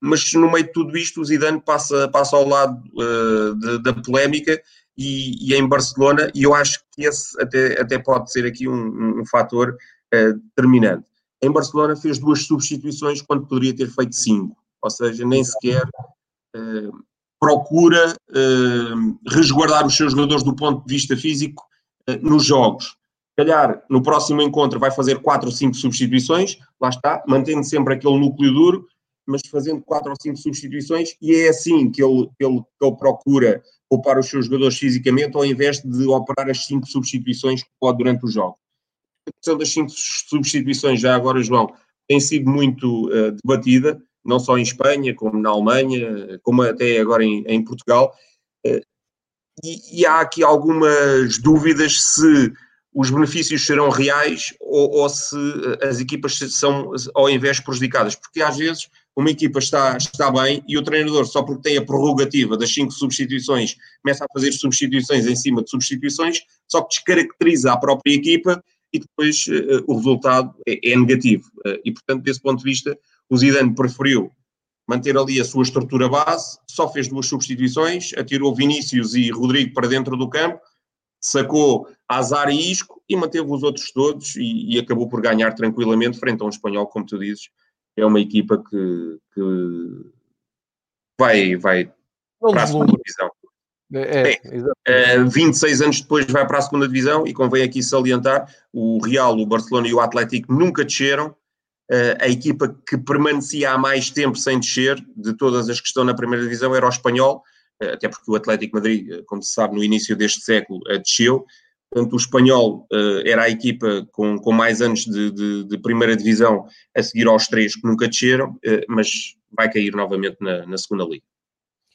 S2: mas no meio de tudo isto o Zidane passa, passa ao lado uh, de, da polémica e, e, em Barcelona, e eu acho que esse até, até pode ser aqui um, um, fator uh, determinante. em Barcelona fez duas substituições quando poderia ter feito cinco, ou seja, nem sequer uh, procura resguardar os seus jogadores do ponto de vista físico nos jogos. Calhar no próximo encontro vai fazer quatro ou cinco substituições, lá está, mantendo sempre aquele núcleo duro, mas fazendo quatro ou cinco substituições, e é assim que ele, ele, que ele procura poupar os seus jogadores fisicamente, ao invés de operar as cinco substituições que pode durante o jogo. A questão das cinco substituições, já agora, João, tem sido muito uh, debatida, não só em Espanha, como na Alemanha, como até agora em, em Portugal. Uh, e, e, há aqui algumas dúvidas se os benefícios serão reais ou, ou, se as equipas são, ao invés, prejudicadas. Porque às vezes uma equipa está, está bem e o treinador, só porque tem a prerrogativa das cinco substituições, começa a fazer substituições em cima de substituições, só que descaracteriza a própria equipa e depois uh, o resultado é, é negativo. Uh, e, portanto, desse ponto de vista, o Zidane preferiu manter ali a sua estrutura base, só fez duas substituições, atirou Vinícius e Rodrigo para dentro do campo, sacou Azar e Isco e manteve os outros todos e, e, acabou por ganhar tranquilamente frente a um espanhol, como tu dizes, é uma equipa que, que vai, vai para a segunda divisão. É, é, é, 26 anos depois vai para a segunda divisão e convém aqui salientar, o Real, o Barcelona e o Atlético nunca desceram, a equipa que permanecia há mais tempo sem descer, de todas as que estão na primeira divisão, era o Espanhol, até porque o Atlético Madrid, como se sabe, no início deste século desceu, Portanto, o espanhol era a equipa com, com mais anos de, de, de, primeira divisão a seguir aos três que nunca desceram, mas vai cair novamente na, na, segunda liga.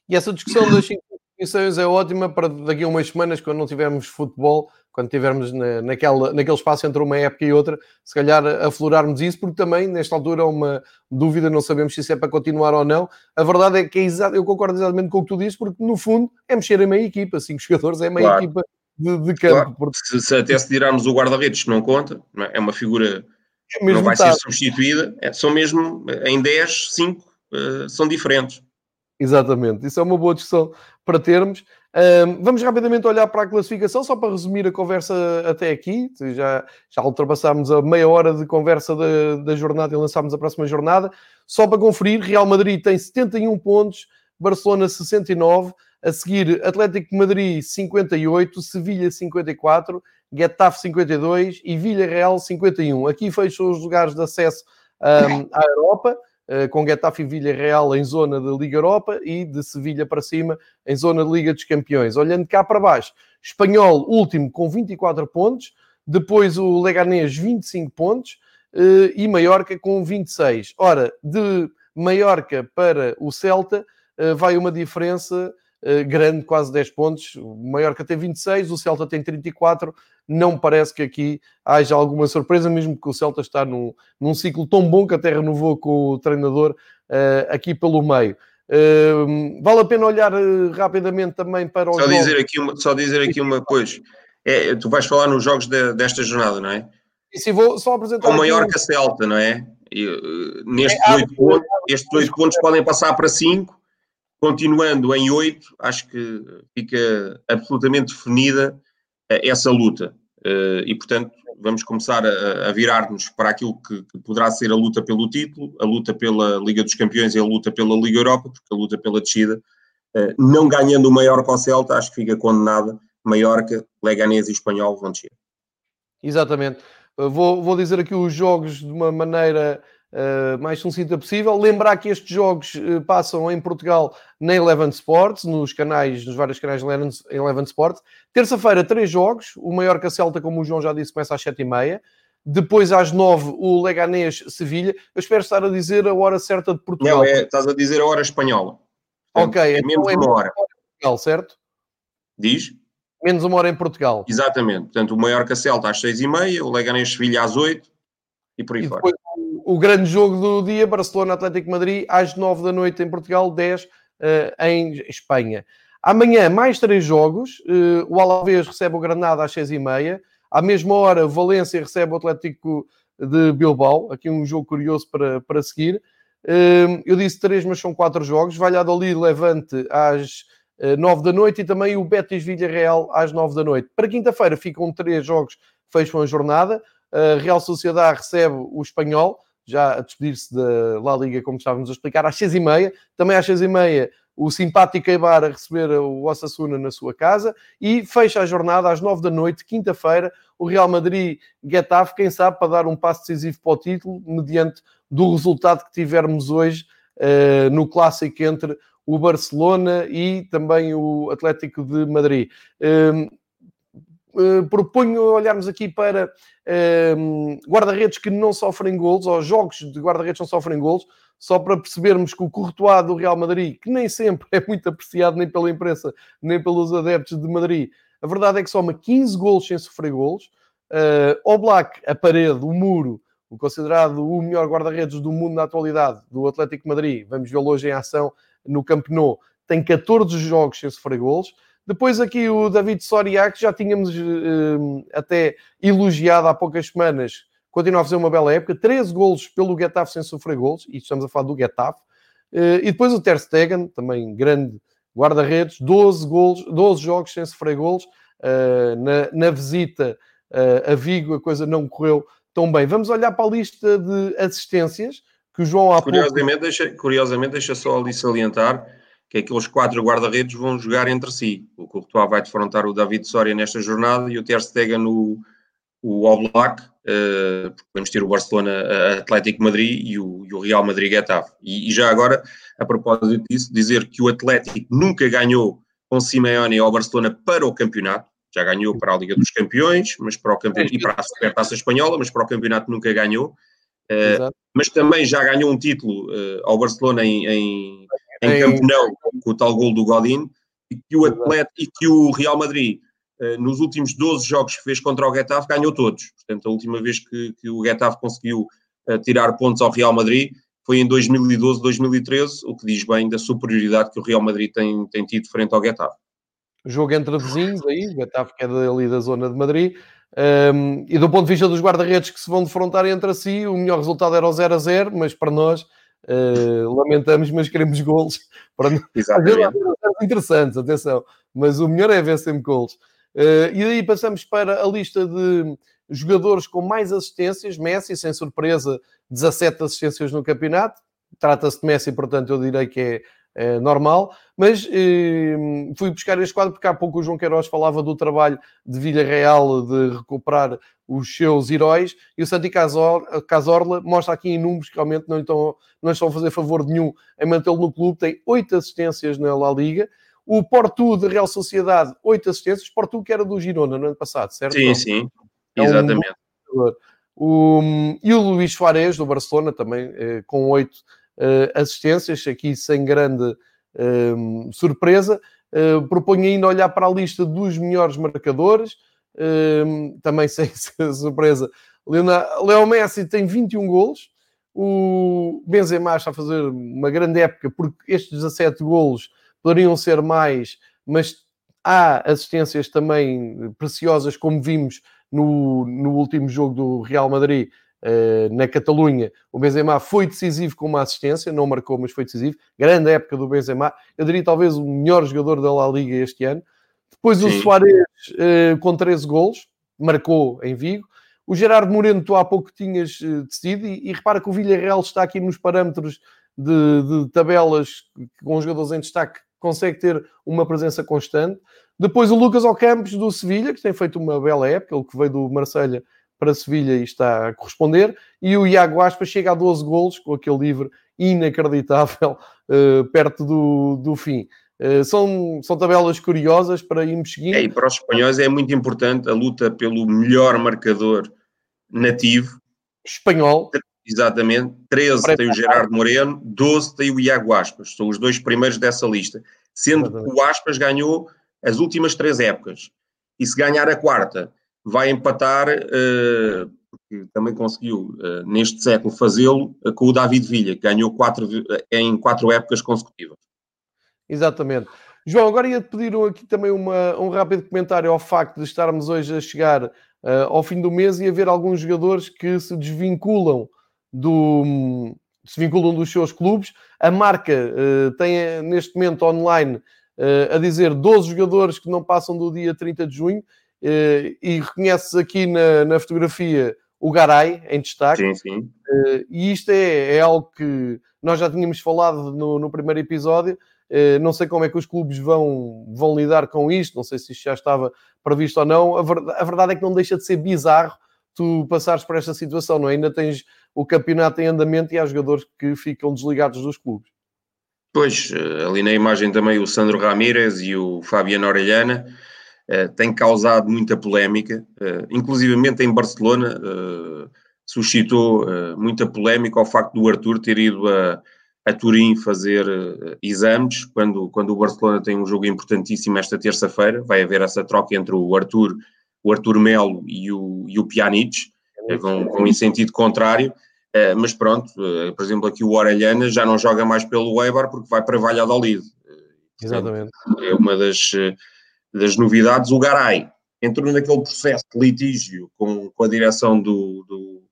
S1: E essa discussão das cinco competições é ótima para daqui a umas semanas, quando não tivermos futebol, quando tivermos na, naquela, naquele espaço entre uma época e outra, se calhar aflorarmos isso, porque também, nesta altura, há uma dúvida, não sabemos se isso é para continuar ou não. A verdade é que é exato, eu concordo exatamente com o que tu dizes, porque no fundo é mexer em meia equipa, cinco jogadores é meia claro. equipa de, de campo. Claro,
S2: porque... se, se, até se tirarmos o guarda-redes, não conta, não é? é uma figura é não vai ser substituída, é, são mesmo em 10, 5 uh, são diferentes.
S1: Exatamente, isso é uma boa discussão para termos. Vamos rapidamente olhar para a classificação, só para resumir a conversa até aqui. Já, já ultrapassámos a meia hora de conversa da, da jornada e lançámos a próxima jornada. Só para conferir, Real Madrid tem 71 pontos, Barcelona 69, a seguir, Atlético de Madrid 58, Sevilha 54, Getafe 52 e Villarreal 51. Aqui fecham os lugares de acesso um, à Europa, com Getafe e Villarreal em zona de Liga Europa e de Sevilha para cima em zona de Liga dos Campeões. Olhando cá para baixo, Espanhol último com 24 pontos, depois o Leganés 25 pontos uh, e Maiorca com 26. Ora, de Maiorca para o Celta uh, vai uma diferença eh, grande, quase 10 pontos. O Mallorca tem 26, o Celta tem 34. Não parece que aqui haja alguma surpresa, mesmo que o Celta está num, num ciclo tão bom que até renovou com o treinador uh, aqui pelo meio. Uh, vale a pena olhar uh, rapidamente também para
S2: o. Só dizer aqui uma, só dizer aqui uma coisa. É, tu vais falar nos jogos de, desta jornada, não é?
S1: E se vou só apresentar.
S2: O Mallorca um... Celta, não é? E, nestes é, oito pontos, estes oito pontos podem passar para cinco continuando em oito, acho que fica absolutamente definida eh, essa luta. Eh, e, portanto, vamos começar a, virar-nos para aquilo que, poderá ser a luta pelo título, a luta pela Liga dos Campeões e a luta pela Liga Europa, porque a luta pela descida, eh, não ganhando o Mallorca ao Celta, acho que fica condenada. Maiorca, Leganés e Espanhol vão descer.
S1: Exatamente. Vou, vou dizer aqui os jogos de uma maneira uh, mais sucinta possível. Lembrar que estes jogos uh, passam em Portugal na Eleven Sports, nos canais, nos vários canais Eleven, Eleven Sports. Terça-feira, três jogos. O Maiorca Celta, como o João já disse, começa às sete e meia. Depois, às nove, o Leganés Sevilha. Eu espero estar a dizer a hora certa de Portugal.
S2: Não, é, estás a dizer a hora espanhola.
S1: Ok, é então menos é uma hora. Portugal, certo?
S2: Diz?
S1: Menos uma hora em Portugal.
S2: Exatamente. Portanto, o Maiorca Celta às seis e meia, o Leganés Sevilha às oito e por aí e fora.
S1: O grande jogo do dia, Barcelona-Atlético Madrid, às 9 da noite em Portugal, 10 uh, eh, em Espanha. Amanhã, mais três jogos. Uh, o Alavés recebe o Granada às 6h30. À mesma hora, Valência recebe o Atlético de Bilbao. Aqui um jogo curioso para, para seguir. Uh, eu disse três, mas são quatro jogos. Valladolid, Levante às 9 da noite e também o Betis Villarreal às 9 da noite. Para quinta-feira ficam três jogos, fecham a jornada. a Real Sociedade recebe o Espanhol, já a despedir-se da La Liga, como estávamos a explicar, às seis e meia. Também às seis e meia, o simpático Eibar a receber o Osasuna na sua casa. E fecha a jornada às nove da noite, quinta-feira, o Real Madrid-Getafe, quem sabe, para dar um passo decisivo para o título, mediante do resultado que tivermos hoje uh, no clássico entre o Barcelona e também o Atlético de Madrid. Uh, uh, proponho olharmos aqui para uh, guarda-redes que não sofrem golos, ou jogos de guarda-redes que não sofrem golos, só para percebermos que o Courtois do Real Madrid, que nem sempre é muito apreciado nem pela imprensa, nem pelos adeptos de Madrid, a verdade é que soma 15 golos sem sofrer golos. Uh, o Black, a parede, o muro, o considerado o melhor guarda-redes do mundo na atualidade, do Atlético Madrid, vamos vê-lo hoje em ação no Camp Nou, tem 14 jogos sem sofrer golos. Depois aqui o David Soria, que já tínhamos uh, até elogiado há poucas semanas, continua a fazer uma bela época. 13 golos pelo Getafe sem sofrer golos, e estamos a falar do Getafe. Uh, e depois o Ter Stegen, também grande guarda-redes, 12, golos, 12 jogos sem sofrer golos. Uh, na, na, visita a Vigo a coisa não correu tão bem. Vamos olhar para a lista de assistências que o João há
S2: curiosamente, pouco... deixa, curiosamente, deixa só ali salientar que aqueles quatro guarda-redes vão jogar entre si. O Courtois vai defrontar o David Soria nesta jornada e o Ter Stegen no o Oblak, uh, podemos ter o Barcelona Atlético Madrid e o, e o Real Madrid Getafe. E, e, já agora, a propósito disso, dizer que o Atlético nunca ganhou com Simeone ao Barcelona para o campeonato, já ganhou para a Liga dos Campeões, mas para o campeonato e para a Supertaça Espanhola, mas para o campeonato nunca ganhou. Uh, mas também já ganhou um título uh, ao Barcelona em, em, em Camp Nou, com o tal gol do Godin, e que o Atlético e que o Real Madrid uh, nos últimos 12 jogos que fez contra o Getafe ganhou todos. Portanto, a última vez que, que o Getafe conseguiu tirar pontos ao Real Madrid foi em 2012, 2013, o que diz bem da superioridade que o Real Madrid tem, tem tido frente ao Getafe.
S1: Jogo entre vizinhos aí, o Getafe que é ali da zona de Madrid, um, e do ponto de vista dos guarda-redes que se vão defrontar entre si, o melhor resultado era o 0 a 0, mas para nós, uh, lamentamos, mas queremos golos. Para
S2: Exatamente.
S1: interessantes, atenção, mas o melhor é ver sempre golos. Uh, e daí passamos para a lista de jogadores com mais assistências. Messi, sem surpresa, 17 assistências no campeonato. Trata-se de Messi, portanto, eu direi que é é normal, mas eh, fui buscar este quadro porque há pouco o João Queiroz falava do trabalho de Villarreal de recuperar os seus heróis e o Santi Cazorla mostra aqui em números que realmente não, estão, não estão a fazer favor nenhum em mantê-lo no clube, tem oito assistências na La Liga. O Porto de Real Sociedade, oito assistências. Porto que era do Girona no ano passado, certo?
S2: Sim, sim, é exatamente.
S1: Um o, e o Luís Soares do Barcelona também eh, com oito assistências, aqui sem grande uh, surpresa. Uh, proponho ainda olhar para a lista dos melhores marcadores, ehm, também sem surpresa. Leo Messi tem 21 golos, o Benzema está a fazer uma grande época, porque estes 17 golos poderiam ser mais, mas há assistências também preciosas, como vimos no, no último jogo do Real Madrid, na Catalunha, o Benzema foi decisivo com uma assistência, não marcou, mas foi decisivo. Grande época do Benzema, eu diria talvez o melhor jogador da La Liga este ano. Depois Sim. o Soares uh, com 13 golos, marcou em Vigo. O Gerardo Moreno, tu há pouco tinhas uh, decidido, e, e, repara que o Villarreal está aqui nos parâmetros de, de tabelas com jogadores em destaque, consegue ter uma presença constante. Depois o Lucas Ocampos do Sevilha, que tem feito uma bela época, ele que veio do Marselha para Sevilha e está a corresponder. E o Iago Aspas chega a 12 golos com aquele livre inacreditável uh, perto do, do fim. Uh, são, são tabelas curiosas para irmos seguindo.
S2: É, e para os espanhóis é muito importante a luta pelo melhor marcador nativo.
S1: Espanhol.
S2: Exatamente. 13 Parece tem o Gerardo Moreno, 12 tem o Iago Aspas. São os dois primeiros dessa lista. Sendo que o Aspas ganhou as últimas três épocas. E se ganhar a quarta, vai empatar, uh, porque também conseguiu uh, neste século fazê-lo, uh, com o David Villa, que ganhou quatro, em quatro épocas consecutivas.
S1: Exatamente. João, agora ia-te pedir aqui também uma, um rápido comentário ao facto de estarmos hoje a chegar ao fim do mês e haver alguns jogadores que se desvinculam do, se vinculam dos seus clubes. A marca tem neste momento online a dizer 12 jogadores que não passam do dia 30 de junho eh, e reconheces aqui na, na, fotografia o Garay em destaque.
S2: Sim, sim.
S1: e isto é, é, algo que nós já tínhamos falado no, no primeiro episódio. não sei como é que os clubes vão, vão lidar com isto, não sei se isto já estava previsto ou não. A verdade, a verdade é que não deixa de ser bizarro tu passares por esta situação, não é? Ainda tens o campeonato em andamento e há jogadores que ficam desligados dos clubes.
S2: Pois, eh, ali na imagem também o Sandro Ramírez e o Fabiano Orellana uh, têm causado muita polémica, uh, inclusivamente em Barcelona uh, suscitou muita polémica ao facto do Arthur ter ido a, a Turim fazer exames, quando, quando o Barcelona tem um jogo importantíssimo esta terça-feira, vai haver essa troca entre o Arthur o Arthur Melo e o, e o Pjanic, vão, vão em sentido contrário, eh, mas pronto, eh, por exemplo, aqui o Orelhana já não joga mais pelo Eibar porque vai para Valladolid.
S1: Exatamente.
S2: É uma das, das novidades. O Garay entrou naquele processo de litígio com, com a direção do, do,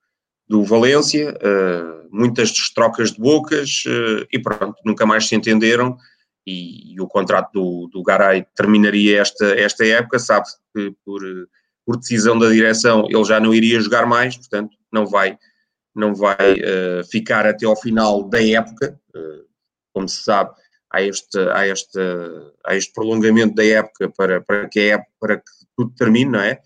S2: do Valência, uh, muitas trocas de bocas uh, e pronto, nunca mais se entenderam e, e o contrato do, do Garay terminaria esta, esta época, sabe que por por decisão da direção, ele já não iria jogar mais, portanto, não vai, não vai uh, ficar até ao final da época. Como se sabe, há este, há este, há este prolongamento da época para, para, que, época, para que tudo termine, não é?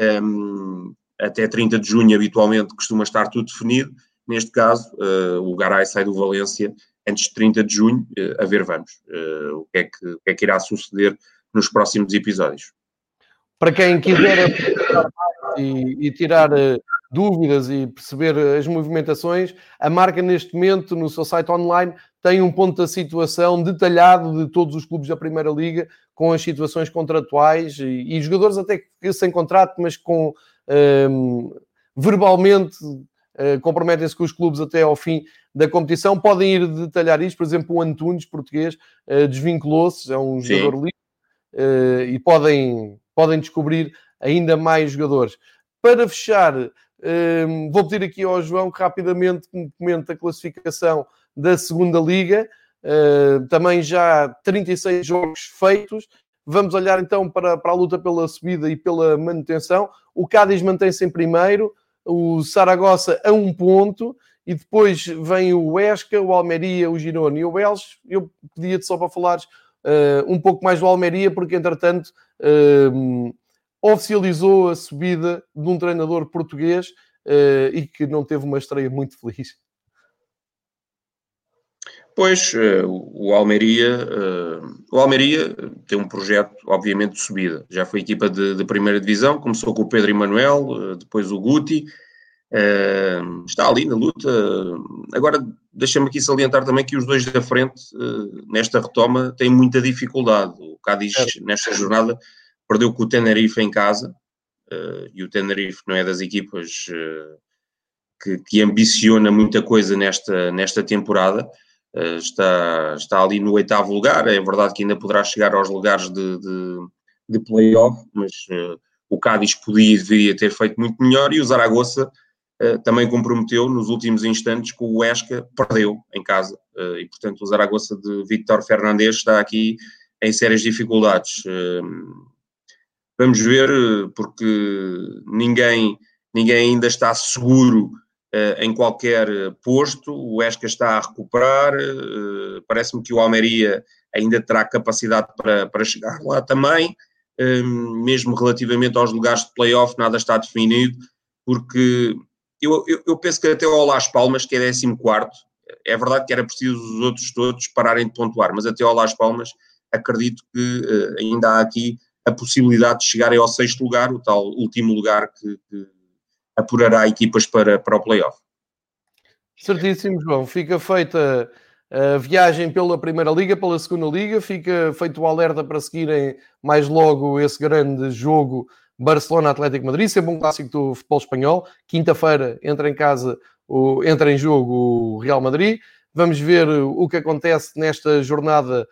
S2: Um, até 30 de junho, habitualmente, costuma estar tudo definido. Neste caso, uh, o Garay sai do Valência antes de 30 de junho. a ver, vamos, o, que é que, o que é que irá suceder nos próximos episódios
S1: para quem quiser e, e tirar uh, dúvidas e perceber as movimentações, a marca neste momento no seu site online tem um ponto da situação detalhado de todos os clubes da Primeira Liga, com as situações contratuais e, e jogadores até que sem contrato, mas com um, ehm, verbalmente uh, comprometem-se com os clubes até ao fim da competição. Podem ir detalhar isto, por exemplo, o Antunes, português, uh, desvinculou-se, é um Sim. jogador livre, uh, e podem podem descobrir ainda mais jogadores. Para fechar, um, vou pedir aqui ao João que rapidamente comente a classificação da segunda Liga. Uh, também já 36 jogos feitos. Vamos olhar então para, para a luta pela subida e pela manutenção. O Cádiz mantém-se em primeiro, o Saragossa a um ponto, e depois vem o Esca, o Almeria, o Girona e o Elche. Eu pedia-te só para falares uh, um pouco mais do Almeria, porque entretanto uh, oficializou a subida de um treinador português uh, e que não teve uma estreia muito feliz.
S2: Pois, o Almeria, o Almeria tem um projeto, obviamente, de subida. Já foi equipa de, de primeira divisão, começou com o Pedro Emanuel, depois o Guti, está ali na luta. Agora, deixa-me aqui salientar também que os dois da frente, nesta retoma, têm muita dificuldade. O Cádiz, é. nesta jornada, perdeu com o Tenerife em casa, e o Tenerife não é das equipas que, que, ambiciona muita coisa nesta, nesta temporada. Está, está ali no oitavo lugar. É verdade que ainda poderá chegar aos lugares de, de, de playoff, mas o Cádiz podia e deveria ter feito muito melhor, e o Zaragoza eh, também comprometeu nos últimos instantes que o Huesca perdeu em casa uh, e, portanto, o Zaragoza de Víctor Fernandes está aqui em sérias dificuldades. Uh, vamos ver, porque ninguém, ninguém ainda está seguro em qualquer posto, o Huesca está a recuperar, parece-me que o Almeria ainda terá capacidade para, para chegar lá também, mesmo relativamente aos lugares de playoff, nada está definido, porque eu, eu, eu, penso que até ao Las Palmas, que é 14, é verdade que era preciso os outros todos pararem de pontuar, mas até ao Las Palmas acredito que ainda há aqui a possibilidade de chegarem ao sexto lugar, o tal último lugar que, que apurará equipas para, para o playoff.
S1: Certíssimo, João. Fica feita a viagem pela Primeira Liga, pela Segunda Liga, fica feito o alerta para seguirem mais logo esse grande jogo Barcelona-Atlético Madrid, sempre um clássico do futebol espanhol. Quinta-feira entra em casa, entra em jogo o Real Madrid. Vamos ver o que acontece nesta jornada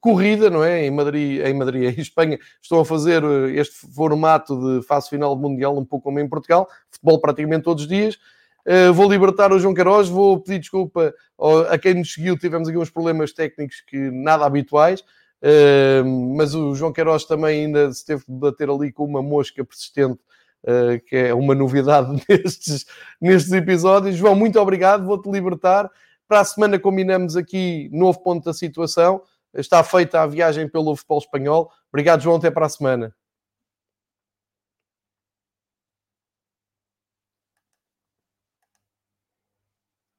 S1: corrida, não é? Em Madrid, em Madrid, em Espanha, estão a fazer eh, este formato de fase final do Mundial, um pouco como em Portugal, futebol praticamente todos os dias. Uh, vou libertar o João Queiroz, vou pedir desculpa a quem nos seguiu, tivemos aqui uns problemas técnicos que nada habituais. Uh, mas o João Queiroz também ainda se teve de bater ali com uma mosca persistente uh, que é uma novidade nestes, nestes episódios. João, muito obrigado, vou-te libertar. Para a semana combinamos aqui novo ponto da situação. Está feita a viagem pelo futebol espanhol. Obrigado, João, até para a semana.